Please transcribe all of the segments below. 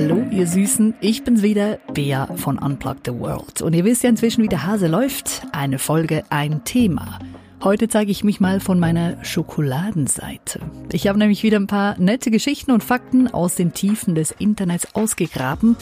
Hallo, ihr Süßen. Ich bin's wieder, Bea von Unplug the World. Und ihr wisst ja inzwischen, wie der Hase läuft. Eine Folge, ein Thema. Heute zeige ich mich mal von meiner Schokoladenseite. Ich habe nämlich wieder ein paar nette Geschichten und Fakten aus den Tiefen des Internets ausgegraben.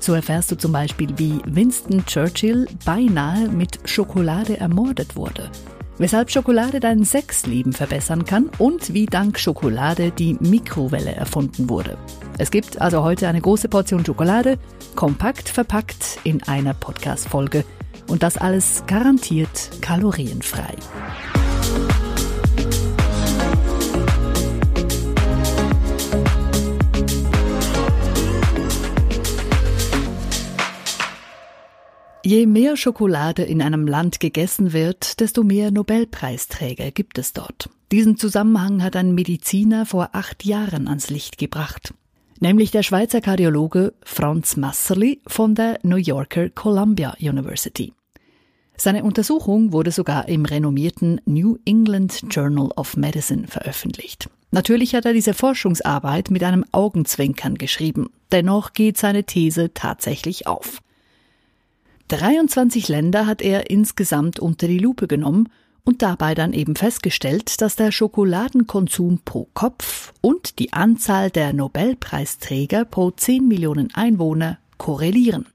So erfährst du zum Beispiel, wie Winston Churchill beinahe mit Schokolade ermordet wurde weshalb Schokolade dein Sexleben verbessern kann und wie dank Schokolade die Mikrowelle erfunden wurde. Es gibt also heute eine große Portion Schokolade, kompakt verpackt in einer Podcast-Folge und das alles garantiert kalorienfrei. Je mehr Schokolade in einem Land gegessen wird, desto mehr Nobelpreisträger gibt es dort. Diesen Zusammenhang hat ein Mediziner vor acht Jahren ans Licht gebracht, nämlich der Schweizer Kardiologe Franz Masserli von der New Yorker Columbia University. Seine Untersuchung wurde sogar im renommierten New England Journal of Medicine veröffentlicht. Natürlich hat er diese Forschungsarbeit mit einem Augenzwinkern geschrieben, dennoch geht seine These tatsächlich auf. 23 Länder hat er insgesamt unter die Lupe genommen und dabei dann eben festgestellt, dass der Schokoladenkonsum pro Kopf und die Anzahl der Nobelpreisträger pro 10 Millionen Einwohner korrelieren.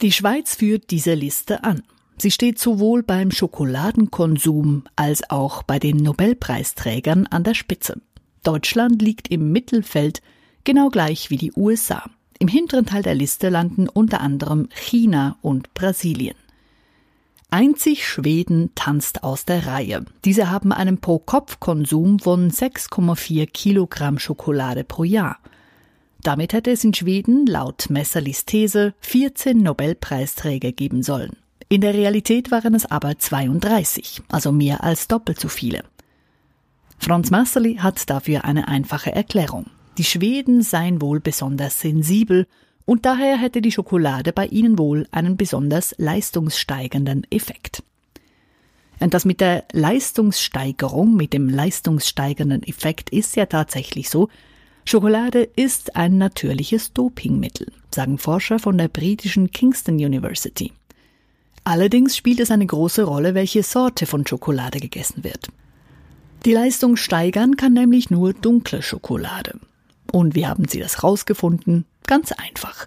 Die Schweiz führt diese Liste an. Sie steht sowohl beim Schokoladenkonsum als auch bei den Nobelpreisträgern an der Spitze. Deutschland liegt im Mittelfeld, genau gleich wie die USA. Im hinteren Teil der Liste landen unter anderem China und Brasilien. Einzig Schweden tanzt aus der Reihe. Diese haben einen Pro-Kopf-Konsum von 6,4 Kilogramm Schokolade pro Jahr. Damit hätte es in Schweden laut Messerlis These 14 Nobelpreisträger geben sollen. In der Realität waren es aber 32, also mehr als doppelt so viele. Franz Messerli hat dafür eine einfache Erklärung. Die Schweden seien wohl besonders sensibel und daher hätte die Schokolade bei ihnen wohl einen besonders leistungssteigernden Effekt. Und das mit der Leistungssteigerung, mit dem leistungssteigernden Effekt ist ja tatsächlich so. Schokolade ist ein natürliches Dopingmittel, sagen Forscher von der britischen Kingston University. Allerdings spielt es eine große Rolle, welche Sorte von Schokolade gegessen wird. Die Leistung steigern kann nämlich nur dunkle Schokolade. Und wie haben sie das rausgefunden? Ganz einfach.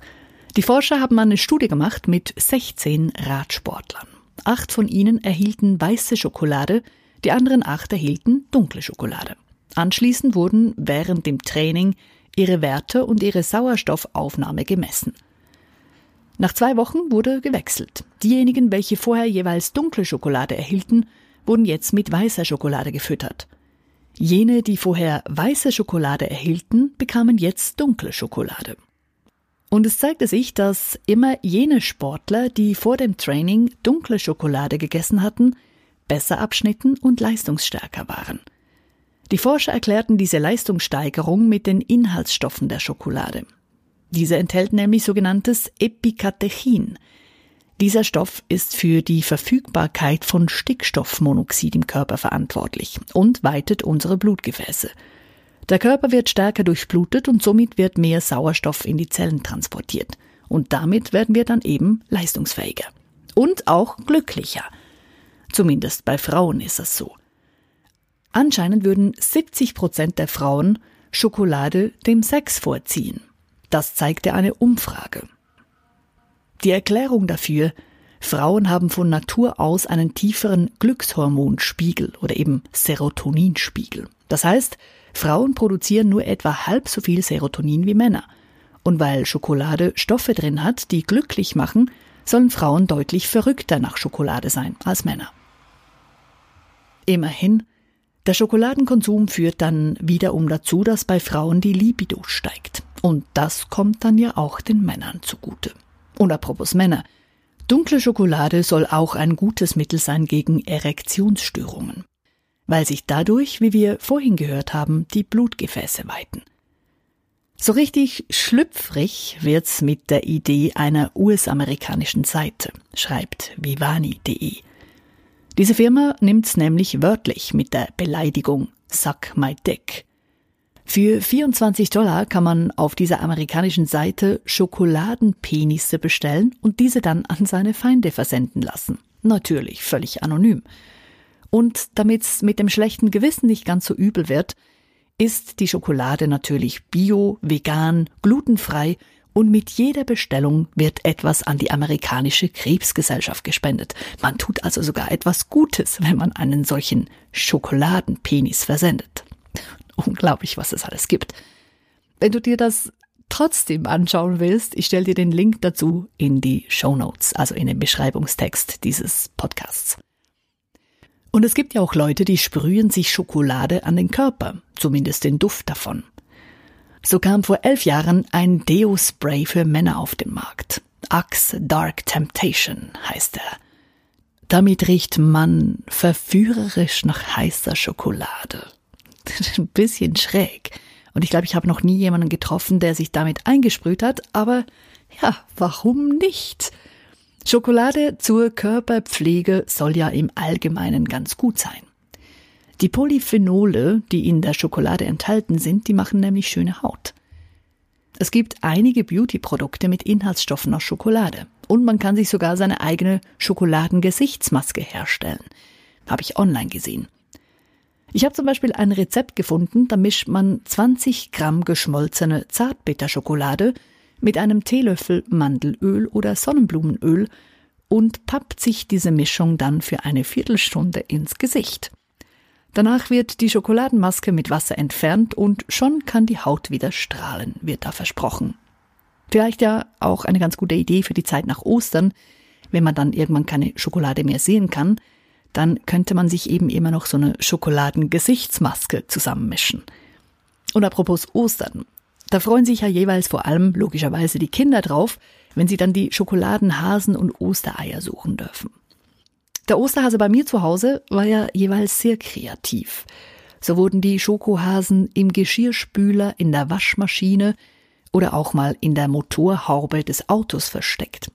Die Forscher haben eine Studie gemacht mit 16 Radsportlern. Acht von ihnen erhielten weiße Schokolade, die anderen acht erhielten dunkle Schokolade. Anschließend wurden während dem Training ihre Werte und ihre Sauerstoffaufnahme gemessen. Nach zwei Wochen wurde gewechselt. Diejenigen, welche vorher jeweils dunkle Schokolade erhielten, wurden jetzt mit weißer Schokolade gefüttert. Jene, die vorher weiße Schokolade erhielten, bekamen jetzt dunkle Schokolade. Und es zeigte sich, dass immer jene Sportler, die vor dem Training dunkle Schokolade gegessen hatten, besser abschnitten und leistungsstärker waren. Die Forscher erklärten diese Leistungssteigerung mit den Inhaltsstoffen der Schokolade. Diese enthält nämlich sogenanntes Epikatechin, dieser Stoff ist für die Verfügbarkeit von Stickstoffmonoxid im Körper verantwortlich und weitet unsere Blutgefäße. Der Körper wird stärker durchblutet und somit wird mehr Sauerstoff in die Zellen transportiert. Und damit werden wir dann eben leistungsfähiger. Und auch glücklicher. Zumindest bei Frauen ist es so. Anscheinend würden 70 Prozent der Frauen Schokolade dem Sex vorziehen. Das zeigte eine Umfrage. Die Erklärung dafür, Frauen haben von Natur aus einen tieferen Glückshormonspiegel oder eben Serotoninspiegel. Das heißt, Frauen produzieren nur etwa halb so viel Serotonin wie Männer. Und weil Schokolade Stoffe drin hat, die glücklich machen, sollen Frauen deutlich verrückter nach Schokolade sein als Männer. Immerhin, der Schokoladenkonsum führt dann wiederum dazu, dass bei Frauen die Libido steigt. Und das kommt dann ja auch den Männern zugute. Und apropos Männer. Dunkle Schokolade soll auch ein gutes Mittel sein gegen Erektionsstörungen, weil sich dadurch, wie wir vorhin gehört haben, die Blutgefäße weiten. So richtig schlüpfrig wird's mit der Idee einer US-amerikanischen Seite, schreibt vivani.de. Diese Firma nimmt's nämlich wörtlich mit der Beleidigung Suck my dick. Für 24 Dollar kann man auf dieser amerikanischen Seite Schokoladenpenisse bestellen und diese dann an seine Feinde versenden lassen. Natürlich völlig anonym. Und damit es mit dem schlechten Gewissen nicht ganz so übel wird, ist die Schokolade natürlich bio, vegan, glutenfrei und mit jeder Bestellung wird etwas an die amerikanische Krebsgesellschaft gespendet. Man tut also sogar etwas Gutes, wenn man einen solchen Schokoladenpenis versendet. Unglaublich, was es alles gibt. Wenn du dir das trotzdem anschauen willst, ich stelle dir den Link dazu in die Show Notes, also in den Beschreibungstext dieses Podcasts. Und es gibt ja auch Leute, die sprühen sich Schokolade an den Körper, zumindest den Duft davon. So kam vor elf Jahren ein Deo-Spray für Männer auf den Markt. Axe Dark Temptation heißt er. Damit riecht man verführerisch nach heißer Schokolade. Ein bisschen schräg. Und ich glaube, ich habe noch nie jemanden getroffen, der sich damit eingesprüht hat, aber ja, warum nicht? Schokolade zur Körperpflege soll ja im Allgemeinen ganz gut sein. Die Polyphenole, die in der Schokolade enthalten sind, die machen nämlich schöne Haut. Es gibt einige Beauty-Produkte mit Inhaltsstoffen aus Schokolade. Und man kann sich sogar seine eigene Schokoladengesichtsmaske herstellen. Habe ich online gesehen. Ich habe zum Beispiel ein Rezept gefunden, da mischt man 20 Gramm geschmolzene Zartbitterschokolade mit einem Teelöffel Mandelöl oder Sonnenblumenöl und pappt sich diese Mischung dann für eine Viertelstunde ins Gesicht. Danach wird die Schokoladenmaske mit Wasser entfernt und schon kann die Haut wieder strahlen, wird da versprochen. Vielleicht ja auch eine ganz gute Idee für die Zeit nach Ostern, wenn man dann irgendwann keine Schokolade mehr sehen kann, dann könnte man sich eben immer noch so eine Schokoladengesichtsmaske zusammenmischen. Und apropos Ostern, da freuen sich ja jeweils vor allem logischerweise die Kinder drauf, wenn sie dann die Schokoladenhasen und Ostereier suchen dürfen. Der Osterhase bei mir zu Hause war ja jeweils sehr kreativ. So wurden die Schokohasen im Geschirrspüler, in der Waschmaschine oder auch mal in der Motorhaube des Autos versteckt.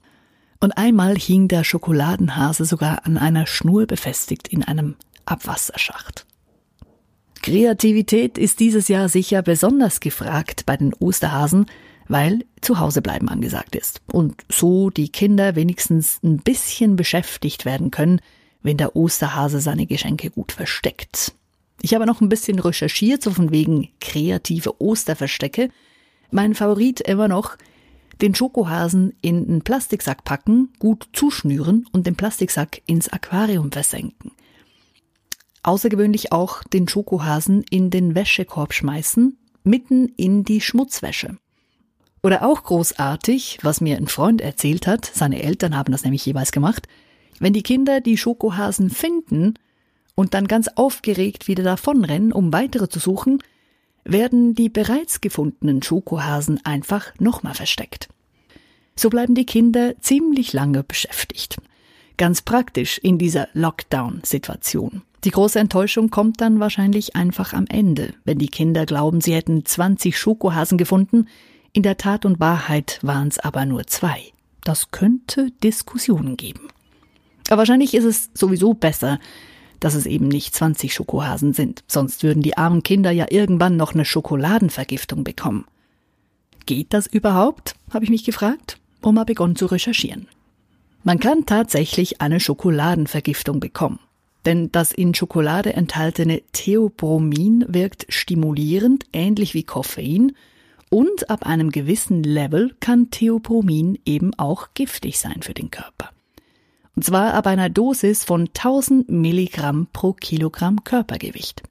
Und einmal hing der Schokoladenhase sogar an einer Schnur befestigt in einem Abwasserschacht. Kreativität ist dieses Jahr sicher besonders gefragt bei den Osterhasen, weil zu Hause bleiben angesagt ist und so die Kinder wenigstens ein bisschen beschäftigt werden können, wenn der Osterhase seine Geschenke gut versteckt. Ich habe noch ein bisschen recherchiert, so von wegen kreative Osterverstecke. Mein Favorit immer noch, den Schokohasen in einen Plastiksack packen, gut zuschnüren und den Plastiksack ins Aquarium versenken. Außergewöhnlich auch den Schokohasen in den Wäschekorb schmeißen, mitten in die Schmutzwäsche. Oder auch großartig, was mir ein Freund erzählt hat, seine Eltern haben das nämlich jeweils gemacht, wenn die Kinder die Schokohasen finden und dann ganz aufgeregt wieder davonrennen, um weitere zu suchen, werden die bereits gefundenen Schokohasen einfach nochmal versteckt. So bleiben die Kinder ziemlich lange beschäftigt. Ganz praktisch in dieser Lockdown-Situation. Die große Enttäuschung kommt dann wahrscheinlich einfach am Ende, wenn die Kinder glauben, sie hätten 20 Schokohasen gefunden, in der Tat und Wahrheit waren es aber nur zwei. Das könnte Diskussionen geben. Aber wahrscheinlich ist es sowieso besser, dass es eben nicht 20 Schokohasen sind, sonst würden die armen Kinder ja irgendwann noch eine Schokoladenvergiftung bekommen. Geht das überhaupt? habe ich mich gefragt und mal begonnen zu recherchieren. Man kann tatsächlich eine Schokoladenvergiftung bekommen. Denn das in Schokolade enthaltene Theobromin wirkt stimulierend, ähnlich wie Koffein, und ab einem gewissen Level kann Theobromin eben auch giftig sein für den Körper. Und zwar ab einer Dosis von 1000 Milligramm pro Kilogramm Körpergewicht.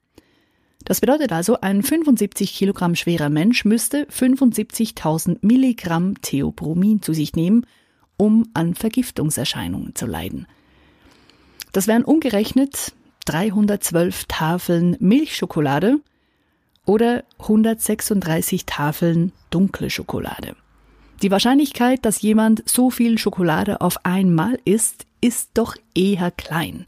Das bedeutet also, ein 75 Kilogramm schwerer Mensch müsste 75.000 Milligramm Theobromin zu sich nehmen, um an Vergiftungserscheinungen zu leiden. Das wären umgerechnet 312 Tafeln Milchschokolade oder 136 Tafeln dunkle Schokolade. Die Wahrscheinlichkeit, dass jemand so viel Schokolade auf einmal isst, ist doch eher klein.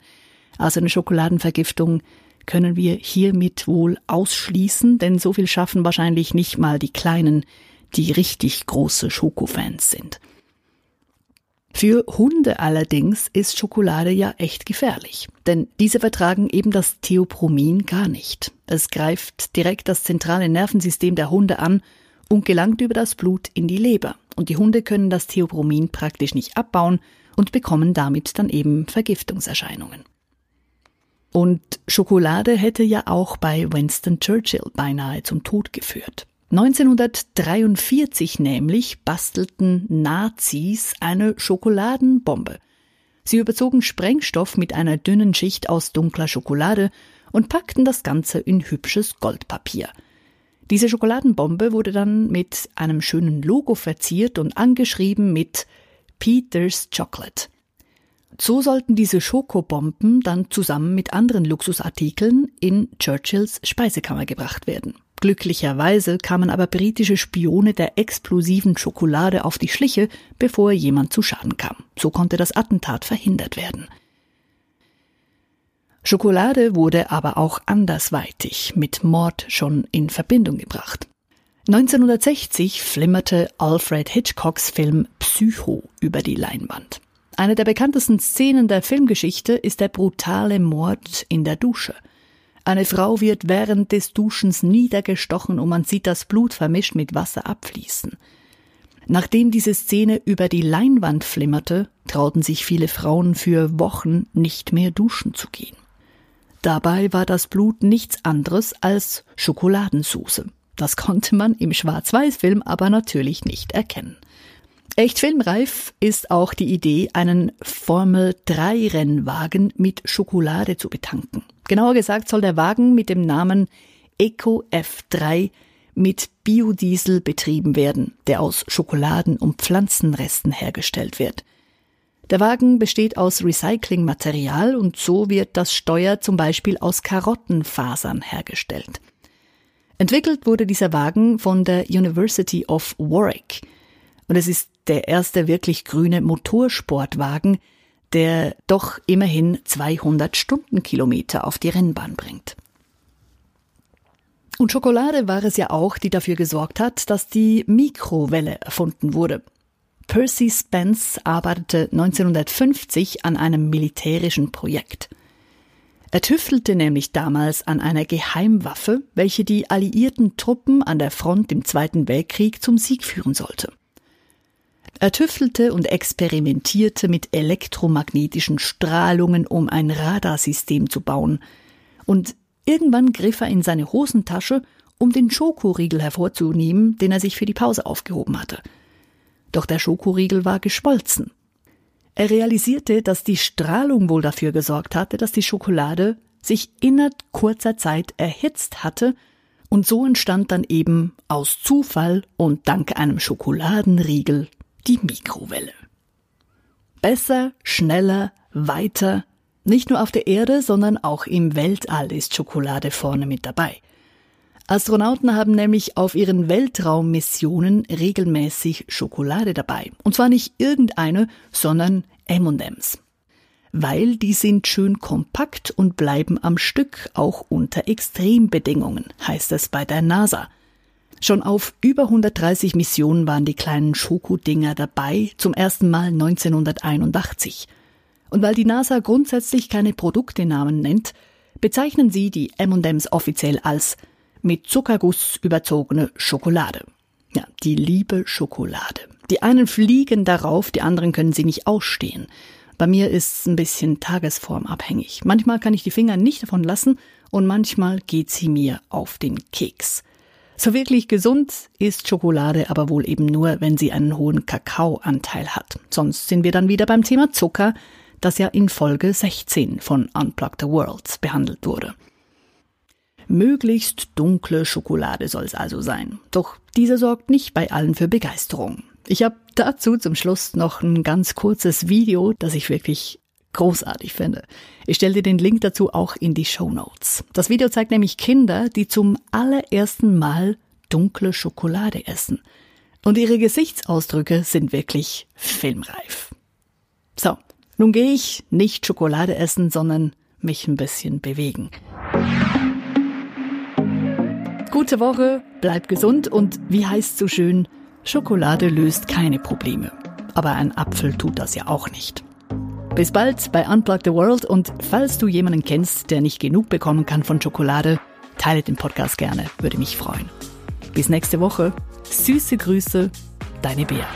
Also eine Schokoladenvergiftung können wir hiermit wohl ausschließen, denn so viel schaffen wahrscheinlich nicht mal die Kleinen, die richtig große Schokofans sind. Für Hunde allerdings ist Schokolade ja echt gefährlich, denn diese vertragen eben das Theopromin gar nicht. Es greift direkt das zentrale Nervensystem der Hunde an und gelangt über das Blut in die Leber. Und die Hunde können das Theopromin praktisch nicht abbauen und bekommen damit dann eben Vergiftungserscheinungen. Und Schokolade hätte ja auch bei Winston Churchill beinahe zum Tod geführt. 1943 nämlich bastelten Nazis eine Schokoladenbombe. Sie überzogen Sprengstoff mit einer dünnen Schicht aus dunkler Schokolade und packten das Ganze in hübsches Goldpapier. Diese Schokoladenbombe wurde dann mit einem schönen Logo verziert und angeschrieben mit Peter's Chocolate. So sollten diese Schokobomben dann zusammen mit anderen Luxusartikeln in Churchills Speisekammer gebracht werden. Glücklicherweise kamen aber britische Spione der explosiven Schokolade auf die Schliche, bevor jemand zu Schaden kam. So konnte das Attentat verhindert werden. Schokolade wurde aber auch andersweitig mit Mord schon in Verbindung gebracht. 1960 flimmerte Alfred Hitchcocks Film Psycho über die Leinwand. Eine der bekanntesten Szenen der Filmgeschichte ist der brutale Mord in der Dusche – eine Frau wird während des Duschens niedergestochen und man sieht das Blut vermischt mit Wasser abfließen. Nachdem diese Szene über die Leinwand flimmerte, trauten sich viele Frauen für Wochen nicht mehr duschen zu gehen. Dabei war das Blut nichts anderes als Schokoladensauce. Das konnte man im Schwarz-Weiß-Film aber natürlich nicht erkennen. Echt filmreif ist auch die Idee, einen Formel-3-Rennwagen mit Schokolade zu betanken. Genauer gesagt soll der Wagen mit dem Namen Eco F3 mit Biodiesel betrieben werden, der aus Schokoladen- und Pflanzenresten hergestellt wird. Der Wagen besteht aus Recyclingmaterial und so wird das Steuer zum Beispiel aus Karottenfasern hergestellt. Entwickelt wurde dieser Wagen von der University of Warwick und es ist der erste wirklich grüne Motorsportwagen, der doch immerhin 200 Stundenkilometer auf die Rennbahn bringt. Und Schokolade war es ja auch, die dafür gesorgt hat, dass die Mikrowelle erfunden wurde. Percy Spence arbeitete 1950 an einem militärischen Projekt. Er tüftelte nämlich damals an einer Geheimwaffe, welche die alliierten Truppen an der Front im Zweiten Weltkrieg zum Sieg führen sollte. Er tüftelte und experimentierte mit elektromagnetischen Strahlungen, um ein Radarsystem zu bauen. Und irgendwann griff er in seine Hosentasche, um den Schokoriegel hervorzunehmen, den er sich für die Pause aufgehoben hatte. Doch der Schokoriegel war geschmolzen. Er realisierte, dass die Strahlung wohl dafür gesorgt hatte, dass die Schokolade sich innerhalb kurzer Zeit erhitzt hatte, und so entstand dann eben aus Zufall und dank einem Schokoladenriegel die Mikrowelle. Besser, schneller, weiter, nicht nur auf der Erde, sondern auch im Weltall ist Schokolade vorne mit dabei. Astronauten haben nämlich auf ihren Weltraummissionen regelmäßig Schokolade dabei. Und zwar nicht irgendeine, sondern M&M's. Weil die sind schön kompakt und bleiben am Stück auch unter Extrembedingungen, heißt es bei der NASA. Schon auf über 130 Missionen waren die kleinen Schokodinger dabei, zum ersten Mal 1981. Und weil die NASA grundsätzlich keine Produktenamen nennt, bezeichnen sie die M&M's offiziell als mit Zuckerguss überzogene Schokolade. Ja, die liebe Schokolade. Die einen fliegen darauf, die anderen können sie nicht ausstehen. Bei mir ist es ein bisschen tagesformabhängig. Manchmal kann ich die Finger nicht davon lassen und manchmal geht sie mir auf den Keks. So wirklich gesund ist Schokolade aber wohl eben nur, wenn sie einen hohen Kakaoanteil hat. Sonst sind wir dann wieder beim Thema Zucker, das ja in Folge 16 von Unplug the Worlds behandelt wurde. Möglichst dunkle Schokolade soll es also sein. Doch diese sorgt nicht bei allen für Begeisterung. Ich habe dazu zum Schluss noch ein ganz kurzes Video, das ich wirklich großartig finde. Ich stelle dir den Link dazu auch in die Show Notes. Das Video zeigt nämlich Kinder, die zum allerersten Mal dunkle Schokolade essen. Und ihre Gesichtsausdrücke sind wirklich filmreif. So, nun gehe ich nicht Schokolade essen, sondern mich ein bisschen bewegen. Gute Woche, bleib gesund und wie heißt so schön, Schokolade löst keine Probleme aber ein Apfel tut das ja auch nicht. Bis bald bei Unplug the World und falls du jemanden kennst, der nicht genug bekommen kann von Schokolade, teile den Podcast gerne, würde mich freuen. Bis nächste Woche. Süße Grüße, deine Bea.